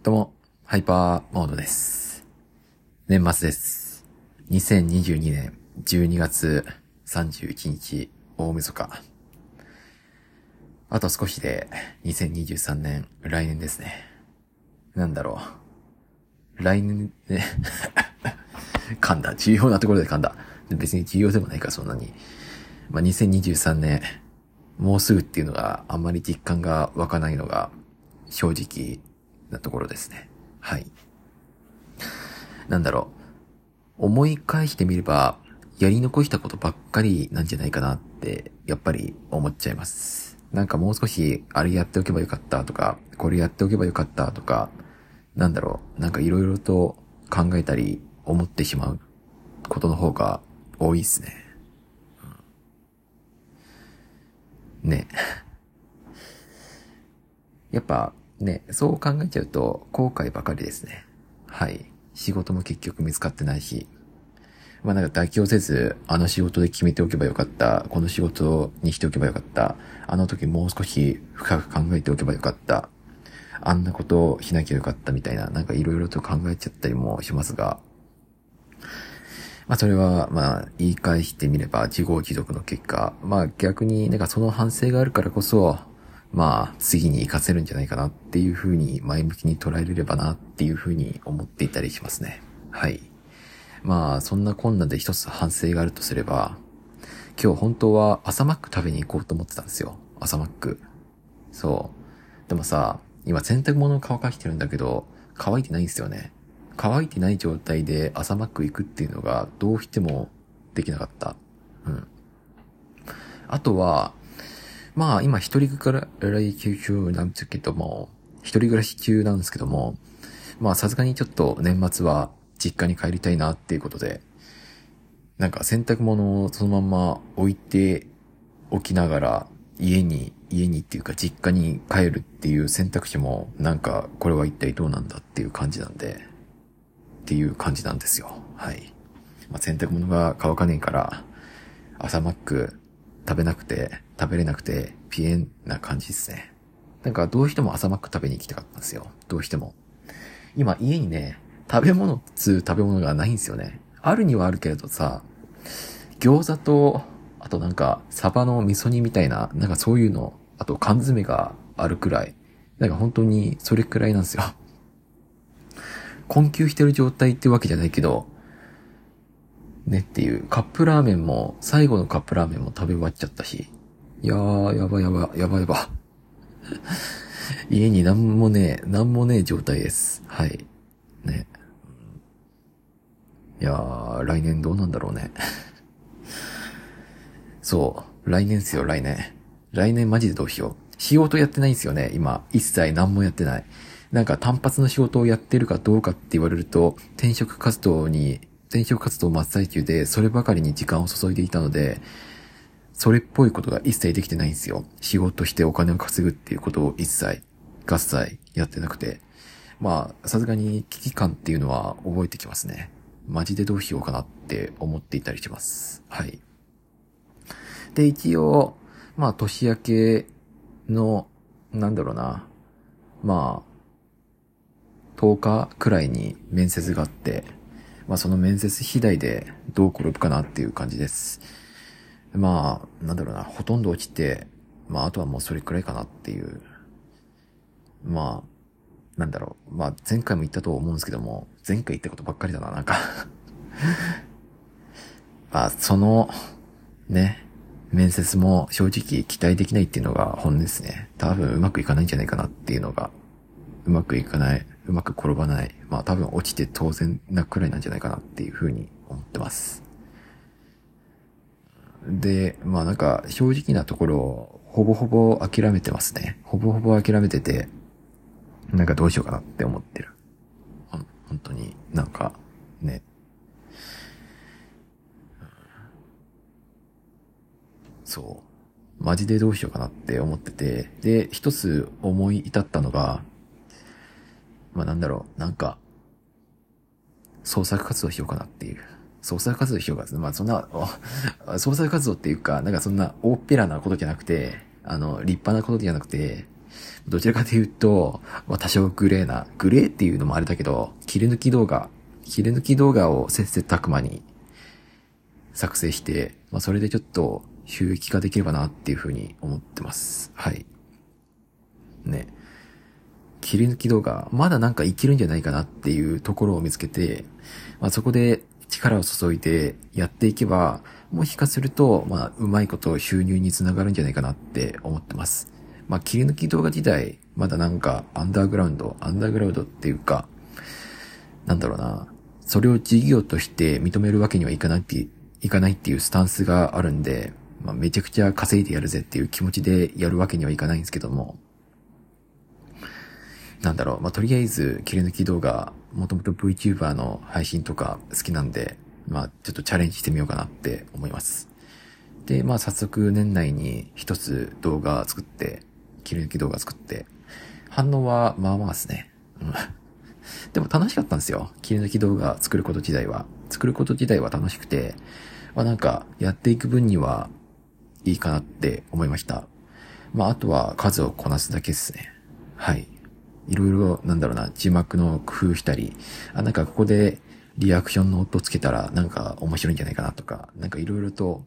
どうも、ハイパーモードです。年末です。2022年12月31日大晦日。あと少しで2023年来年ですね。なんだろう。来年ね、噛んだ。重要なところで噛んだ。別に重要でもないか、そんなに。まあ、2023年、もうすぐっていうのがあんまり実感が湧かないのが正直なところですね。はい。なんだろう。思い返してみれば、やり残したことばっかりなんじゃないかなって、やっぱり思っちゃいます。なんかもう少し、あれやっておけばよかったとか、これやっておけばよかったとか、なんだろう。なんかいろいろと考えたり、思ってしまうことの方が多いですね。ね。やっぱね、そう考えちゃうと後悔ばかりですね。はい。仕事も結局見つかってないし。まあなんか妥協せず、あの仕事で決めておけばよかった。この仕事にしておけばよかった。あの時もう少し深く考えておけばよかった。あんなことをしなきゃよかったみたいな、なんかいろいろと考えちゃったりもしますが。まあそれは、まあ言い返してみれば自業自得の結果。まあ逆になんかその反省があるからこそ、まあ、次に活かせるんじゃないかなっていう風に前向きに捉えれればなっていう風に思っていたりしますね。はい。まあ、そんな困難で一つ反省があるとすれば、今日本当は朝マック食べに行こうと思ってたんですよ。朝マック。そう。でもさ、今洗濯物乾かしてるんだけど、乾いてないんですよね。乾いてない状態で朝マック行くっていうのがどうしてもできなかった。うん。あとは、まあ今一人暮らし中なんですけども、一人暮らし中なんですけども、まあさすがにちょっと年末は実家に帰りたいなっていうことで、なんか洗濯物をそのまま置いておきながら家に、家にっていうか実家に帰るっていう選択肢もなんかこれは一体どうなんだっていう感じなんで、っていう感じなんですよ。はい。まあ洗濯物が乾かねえから、朝マック食べなくて、食べれなくて、ピエンな感じですね。なんかどうしても朝マック食べに行きたかったんですよ。どうしても。今家にね、食べ物っつう食べ物がないんですよね。あるにはあるけれどさ、餃子と、あとなんか、サバの味噌煮みたいな、なんかそういうの、あと缶詰があるくらい。なんか本当にそれくらいなんですよ。困窮してる状態ってわけじゃないけど、ねっていう、カップラーメンも、最後のカップラーメンも食べ終わっちゃったし。いやー、やばいやばい、やばやば。家になんもねえ、なんもねえ状態です。はい。ね。いやー、来年どうなんだろうね。そう、来年っすよ、来年。来年マジでどうしよう。仕事やってないんですよね、今。一切何もやってない。なんか単発の仕事をやってるかどうかって言われると、転職活動に転職活動真っ最中で、そればかりに時間を注いでいたので、それっぽいことが一切できてないんですよ。仕事してお金を稼ぐっていうことを一切、合切やってなくて。まあ、さすがに危機感っていうのは覚えてきますね。マジでどうしようかなって思っていたりします。はい。で、一応、まあ、年明けの、なんだろうな。まあ、10日くらいに面接があって、まあその面接次第でどう転ぶかなっていう感じです。まあ、なんだろうな、ほとんど落ちて、まああとはもうそれくらいかなっていう。まあ、なんだろう。まあ前回も言ったと思うんですけども、前回言ったことばっかりだな、なんか まあその、ね、面接も正直期待できないっていうのが本音ですね。多分うまくいかないんじゃないかなっていうのが、うまくいかない、うまく転ばない。まあ多分落ちて当然なくらいなんじゃないかなっていうふうに思ってます。で、まあなんか正直なところ、ほぼほぼ諦めてますね。ほぼほぼ諦めてて、なんかどうしようかなって思ってる。ほ本当になんか、ね。そう。マジでどうしようかなって思ってて、で、一つ思い至ったのが、まあなんだろう、なんか、創作活動しようかなっていう。創作活動しようか。まあそんな、創作活動っていうか、なんかそんな大っぺらなことじゃなくて、あの、立派なことじゃなくて、どちらかというと、まあ多少グレーな、グレーっていうのもあれだけど、切り抜き動画、切り抜き動画をせっせたくまに作成して、まあそれでちょっと収益化できればなっていうふうに思ってます。はい。ね。切り抜き動画、まだなんかいけるんじゃないかなっていうところを見つけて、まあそこで力を注いでやっていけば、もしかすると、まあ、うまいこと収入につながるんじゃないかなって思ってます。まあ、切り抜き動画自体、まだなんか、アンダーグラウンド、アンダーグラウンドっていうか、なんだろうな、それを事業として認めるわけにはいかないって、いかないっていうスタンスがあるんで、まあ、めちゃくちゃ稼いでやるぜっていう気持ちでやるわけにはいかないんですけども、なんだろう、まあ、とりあえず切り抜き動画、もともと VTuber の配信とか好きなんで、まあ、ちょっとチャレンジしてみようかなって思います。で、まあ、早速年内に一つ動画作って、切り抜き動画作って、反応はまあまあですね。うん。でも楽しかったんですよ。切り抜き動画作ること自体は。作ること自体は楽しくて、まあなんか、やっていく分にはいいかなって思いました。まああとは数をこなすだけですね。はい。いろいろ、なんだろうな、字幕の工夫したり、あ、なんかここでリアクションの音つけたらなんか面白いんじゃないかなとか、なんかいろいろと、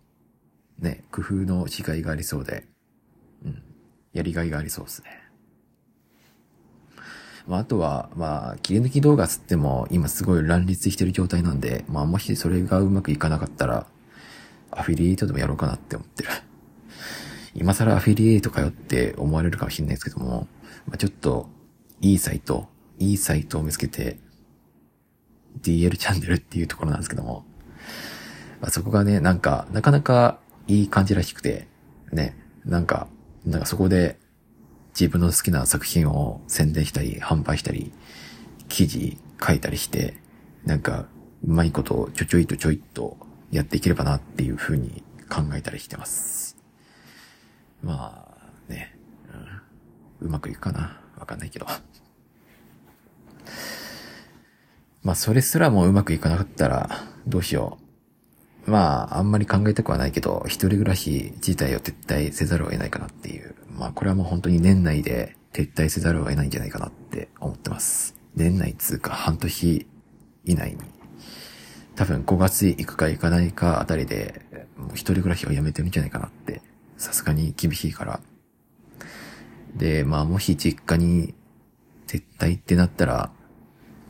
ね、工夫の違いがありそうで、うん、やりがいがありそうですね。まあ、あとは、まあ、切り抜き動画つっても、今すごい乱立してる状態なんで、まあ、もしそれがうまくいかなかったら、アフィリエイトでもやろうかなって思ってる。今更アフィリエイトかよって思われるかもしれないですけども、まあ、ちょっと、いいサイト、いいサイトを見つけて、DL チャンネルっていうところなんですけども、まあ、そこがね、なんか、なかなかいい感じらしくて、ね、なんか、なんかそこで自分の好きな作品を宣伝したり、販売したり、記事書いたりして、なんか、うまいことをちょちょいとちょいとやっていければなっていうふうに考えたりしてます。まあ、ね、うん、うまくいくかなわかんないけど。まあ、それすらもうまくいかなかったら、どうしよう。まあ、あんまり考えたくはないけど、一人暮らし自体を撤退せざるを得ないかなっていう。まあ、これはもう本当に年内で撤退せざるを得ないんじゃないかなって思ってます。年内つうか半年以内に。多分5月行くか行かないかあたりで、もう一人暮らしをやめてるんじゃないかなって。さすがに厳しいから。で、まあもし実家に撤退ってなったら、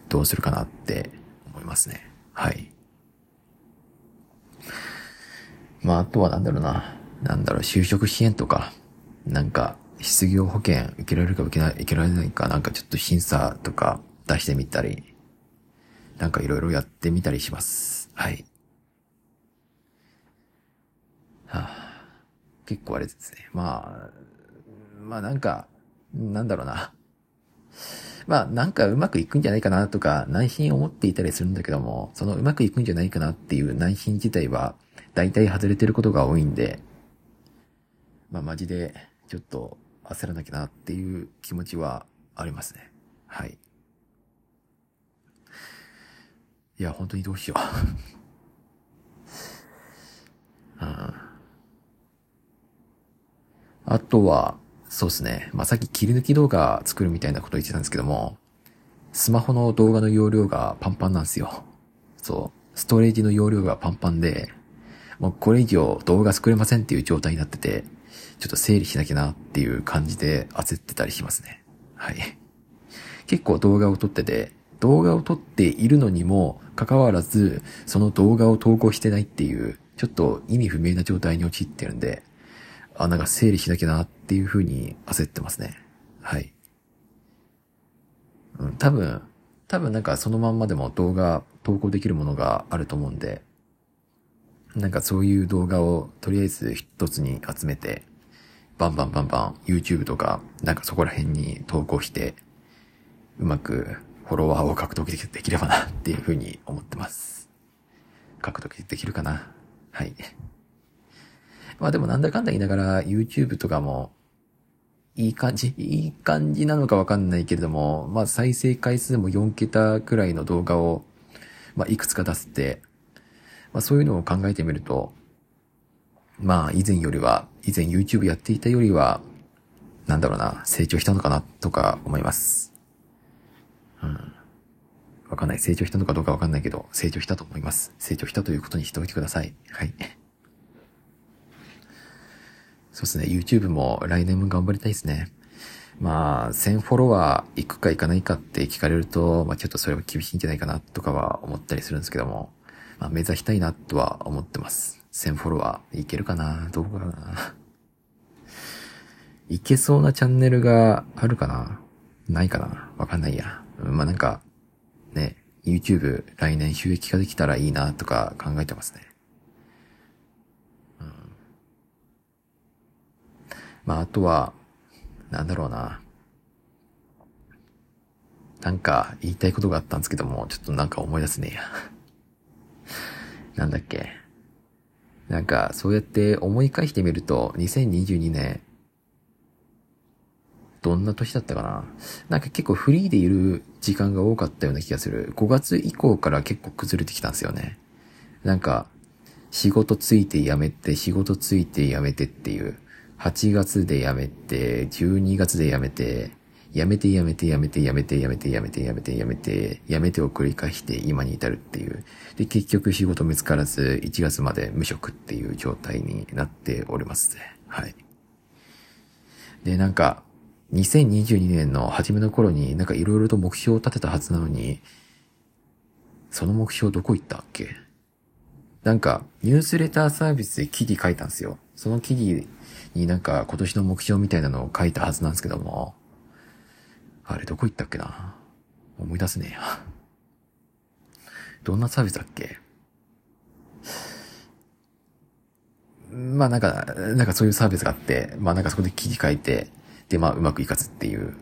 どうするかなって思いますね。はい。まああとはなんだろうな。なんだろう、就職支援とか、なんか、失業保険受けられるか受けない、受けられないか、なんかちょっと審査とか出してみたり、なんかいろいろやってみたりします。はい。はあ、結構あれですね。まあ、まあなんか、なんだろうな。まあなんかうまくいくんじゃないかなとか内心思っていたりするんだけども、そのうまくいくんじゃないかなっていう内心自体は大体外れてることが多いんで、まあマジでちょっと焦らなきゃなっていう気持ちはありますね。はい。いや、本当にどうしよう。うん、あとは、そうですね。まあ、さっき切り抜き動画作るみたいなこと言ってたんですけども、スマホの動画の容量がパンパンなんですよ。そう。ストレージの容量がパンパンで、もうこれ以上動画作れませんっていう状態になってて、ちょっと整理しなきゃなっていう感じで焦ってたりしますね。はい。結構動画を撮ってて、動画を撮っているのにもかかわらず、その動画を投稿してないっていう、ちょっと意味不明な状態に陥ってるんで、あ、なんか整理しなきゃなっていう風に焦ってますね。はい。うん、多分、多分なんかそのまんまでも動画投稿できるものがあると思うんで、なんかそういう動画をとりあえず一つに集めて、バンバンバンバン YouTube とか、なんかそこら辺に投稿して、うまくフォロワーを獲得できればなっていうふうに思ってます。獲得できるかな？はい。まあでもなんだかんだ言いながら YouTube とかもいい感じいい感じなのかわかんないけれども、まあ再生回数も4桁くらいの動画を、まあいくつか出すって、まあそういうのを考えてみると、まあ以前よりは、以前 YouTube やっていたよりは、なんだろうな、成長したのかなとか思います。うん。わかんない。成長したのかどうかわかんないけど、成長したと思います。成長したということにしておいてください。はい。そうですね。YouTube も来年も頑張りたいですね。まあ、1000フォロワー行くか行かないかって聞かれると、まあちょっとそれは厳しいんじゃないかなとかは思ったりするんですけども、まあ目指したいなとは思ってます。1000フォロワーいけるかな？どうかな？いけそうなチャンネルがあるかな？ないかな？わかんないや。まあなんか、ね、YouTube 来年収益化できたらいいなとか考えてますね。うん。まああとは、なんだろうな。なんか言いたいことがあったんですけども、ちょっとなんか思い出すねえや。なんだっけ。なんか、そうやって思い返してみると、2022年、どんな年だったかななんか結構フリーでいる時間が多かったような気がする。5月以降から結構崩れてきたんですよね。なんか、仕事ついて辞めて、仕事ついて辞めてっていう、8月で辞めて、12月で辞めて、辞めて辞めて辞めて辞めて辞めて辞めて辞めて辞めて辞めてを繰り返して今に至るっていう。で、結局仕事見つからず1月まで無職っていう状態になっております。はい。で、なんか、2022年の初めの頃になんか色々と目標を立てたはずなのに、その目標どこ行ったっけ？なんか、ニュースレターサービスで記事書いたんですよ。その記事になんか今年の目標みたいなのを書いたはずなんですけども、あれどこ行ったっけな思い出すねや。どんなサービスだっけ？まあなんか、なんかそういうサービスがあって、まあなんかそこで記事書いて、でまあうまくいかずっていう。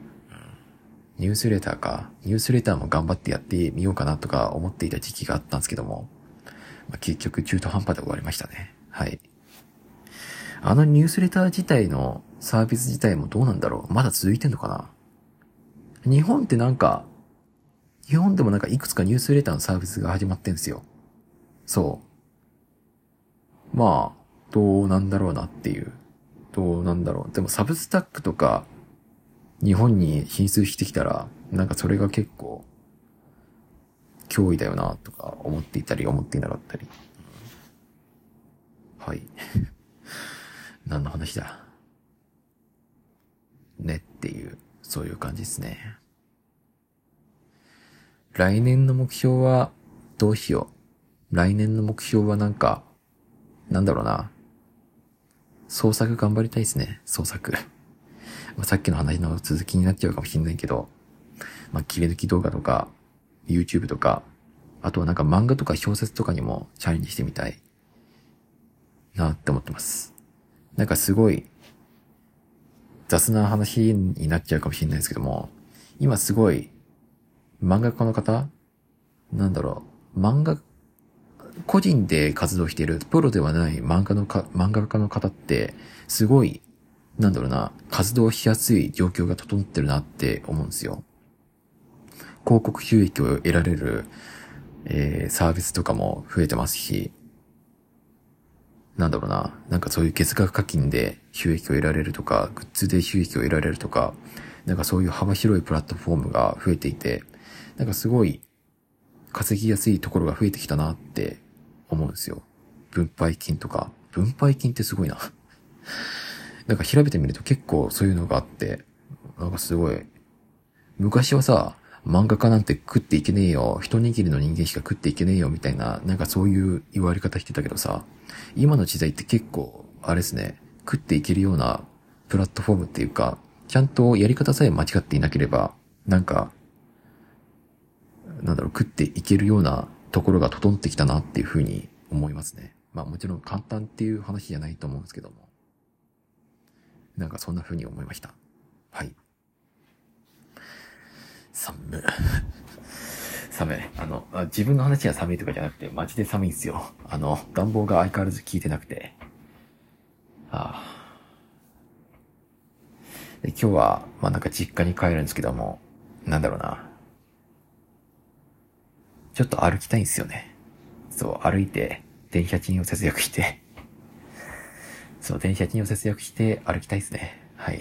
ニュースレターか。ニュースレターも頑張ってやってみようかなとか思っていた時期があったんですけども、まあ、結局中途半端で終わりましたね。はい。あのニュースレター自体のサービス自体もどうなんだろう？まだ続いてんのかな？日本ってなんか、日本でもなんかいくつかニュースレターのサービスが始まってんすよ。そう。まあ、どうなんだろうなっていう。どうなんだろう。でもサブスタックとか、日本に進出してきたら、なんかそれが結構、脅威だよな、とか思っていたり、思っていなかったり。はい。何の話だ？ねっていう。そういう感じですね。来年の目標は、どうしよう？来年の目標はなんか、なんだろうな。創作頑張りたいですね。創作。まあ、さっきの話の続きになっちゃうかもしんないけど、まあ、切り抜き動画とか、YouTube とか、あとはなんか漫画とか小説とかにもチャレンジしてみたいなって思ってます。なんかすごい雑な話になっちゃうかもしれないですけども、今すごい、漫画家の方なんだろう、漫画、個人で活動している、プロではない漫画のか、漫画家の方って、すごい、なんだろうな、活動しやすい状況が整ってるなって思うんですよ。広告収益を得られる、えー、サービスとかも増えてますし、なんだろうな、なんかそういう月額課金で収益を得られるとか、グッズで収益を得られるとか、なんかそういう幅広いプラットフォームが増えていて、なんかすごい稼ぎやすいところが増えてきたなって思うんですよ。分配金とか。分配金ってすごいな。なんか調べてみると結構そういうのがあって、なんかすごい、昔はさ、漫画家なんて食っていけねえよ。一握りの人間しか食っていけねえよ。みたいな、なんかそういう言われ方してたけどさ、今の時代って結構、あれですね、食っていけるようなプラットフォームっていうか、ちゃんとやり方さえ間違っていなければ、なんか、なんだろう、食っていけるようなところが整ってきたなっていうふうに思いますね。まあもちろん簡単っていう話じゃないと思うんですけども。なんかそんな風に思いました。はい。寒寒い。あ、自分の話が寒いとかじゃなくて、マジで寒いんですよ。あの、暖房が相変わらず効いてなくて。ああ。で今日は、まあなんか実家に帰るんですけども、なんだろうな。ちょっと歩きたいんですよね。そう、歩いて、電車賃を節約して、そう、電車賃を節約して歩きたいですね。はい。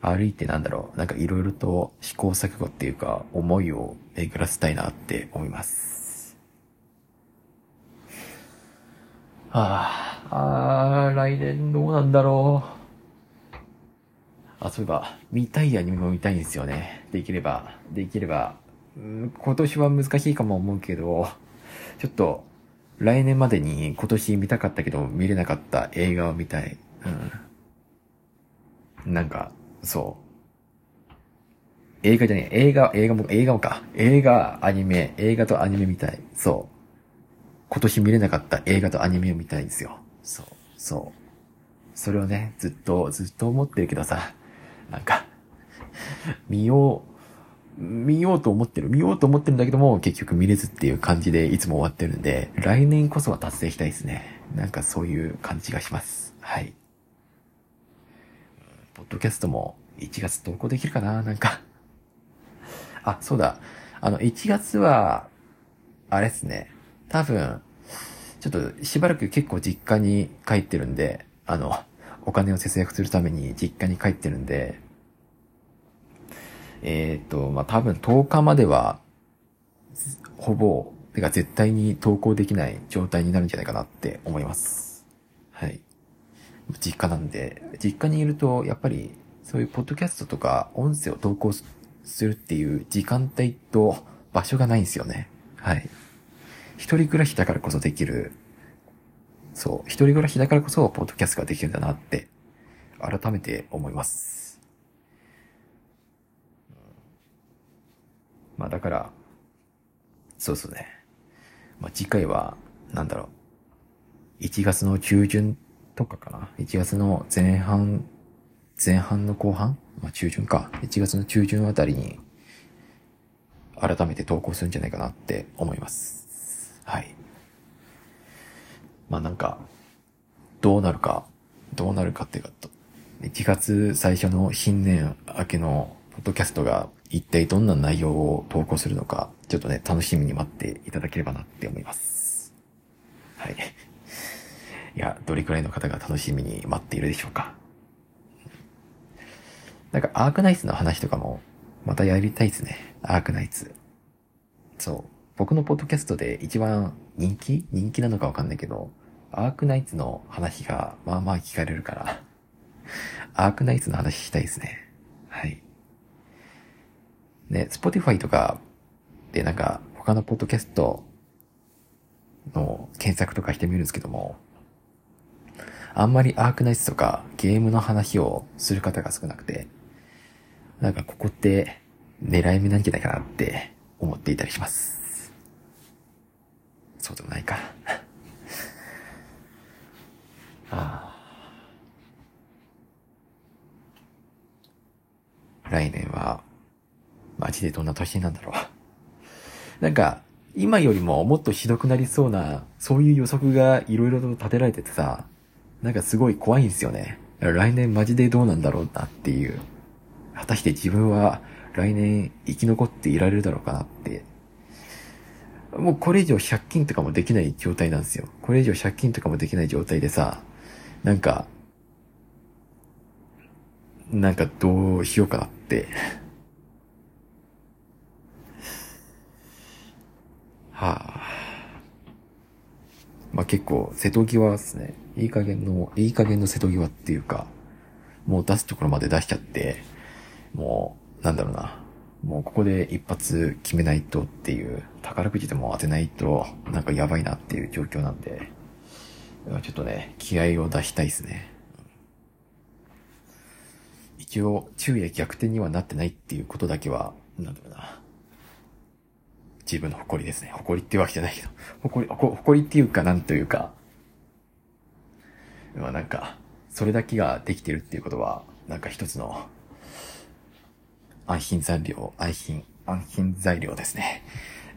歩いてなんだろう、なんかいろいろと試行錯誤っていうか、思いを巡らせたいなって思います。はあ、あー、来年どうなんだろう。あ、そういえば、見たいアニメも見たいんですよね。できれば、できれば、ん今年は難しいかも思うけど、ちょっと、来年までに今年見たかったけど見れなかった映画を見たい。うん。なんか、そう。映画じゃねえ、映画、映画も、映画もか。映画、アニメ、映画とアニメ見たい。そう。今年見れなかった映画とアニメを見たいんですよ。そう、そう。それをね、ずっと、ずっと思ってるけどさ、なんか、見よう、見ようと思ってる、見ようと思ってるんだけども、結局見れずっていう感じでいつも終わってるんで、来年こそは達成したいですね。なんかそういう感じがします。はい。ッドキャストも1月投稿できるかな？なんかあ、そうだ。あの、1月は、あれですね。多分、ちょっとしばらく結構実家に帰ってるんで、あの、お金を節約するために実家に帰ってるんで、えっ、と、まあ、多分10日までは、ほぼ、てか絶対に投稿できない状態になるんじゃないかなって思います。はい。実家なんで、実家にいると、やっぱり、そういうポッドキャストとか音声を投稿するっていう時間帯と場所がないんですよね。はい。一人暮らしだからこそできる、そう、一人暮らしだからこそ、ポッドキャストができるんだなって、改めて思います。まあだから、そうそうね。まあ次回は、なんだろう。1月の中旬とかかな。1月の前半、前半の後半？まあ中旬か。1月の中旬あたりに、改めて投稿するんじゃないかなって思います。はい。まあなんか、どうなるか、どうなるかっていうかと、1月最初の新年明けのポッドキャストが一体どんな内容を投稿するのか、ちょっとね、楽しみに待っていただければなって思います。はい。いや、どれくらいの方が楽しみに待っているでしょうか。なんか、アークナイツの話とかも、またやりたいですね。アークナイツ。そう。僕のポッドキャストで一番人気？人気なのかわかんないけど、アークナイツの話がまあまあ聞かれるから、アークナイツの話したいですね。はい。ね、スポティファイとかでなんか他のポッドキャストの検索とかしてみるんですけども、あんまりアークナイツとかゲームの話をする方が少なくて、なんかここって狙い目なんじゃないかなって思っていたりします。そうでもないか。ああ。来年は、マジでどんな年なんだろう。なんか、今よりももっとひどくなりそうな、そういう予測がいろいろと立てられててさ、なんかすごい怖いんですよね。来年マジでどうなんだろうなっていう。果たして自分は来年生き残っていられるだろうかなって。もうこれ以上借金とかもできない状態なんですよ。これ以上借金とかもできない状態でさ、なんか、なんかどうしようかなって。はあ。まあ結構瀬戸際ですね。いい加減の、いい加減の瀬戸際っていうか、もう出すところまで出しちゃって、もう、なんだろうな。もうここで一発決めないとっていう、宝くじでも当てないと、なんかやばいなっていう状況なんで、ちょっとね、気合を出したいですね。一応、昼夜逆転にはなってないっていうことだけは、なんだろうな。自分の誇りですね。誇りってわけじゃないけど、誇り、誇りっていうか、なんというか、まあなんか、それだけができてるっていうことは、なんか一つの、安心材料、安心、安心材料ですね。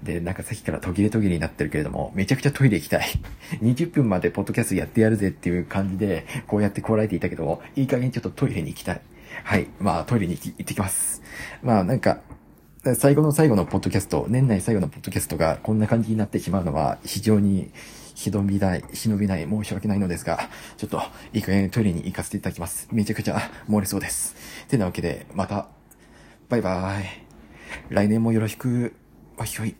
で、なんかさっきから途切れ途切れになってるけれども、めちゃくちゃトイレ行きたい。20分までポッドキャストやってやるぜっていう感じで、こうやってこらえていたけど、いい加減ちょっとトイレに行きたい。はい。まあ、トイレに行行ってきます。まあ、なんか、最後の最後のポッドキャスト、年内最後のポッドキャストがこんな感じになってしまうのは非常に忍びない、忍びない、申し訳ないのですが、ちょっと、いい加減トイレに行かせていただきます。めちゃくちゃ漏れそうです。てなわけで、また、バイバーイ。来年もよろしく、わひょい。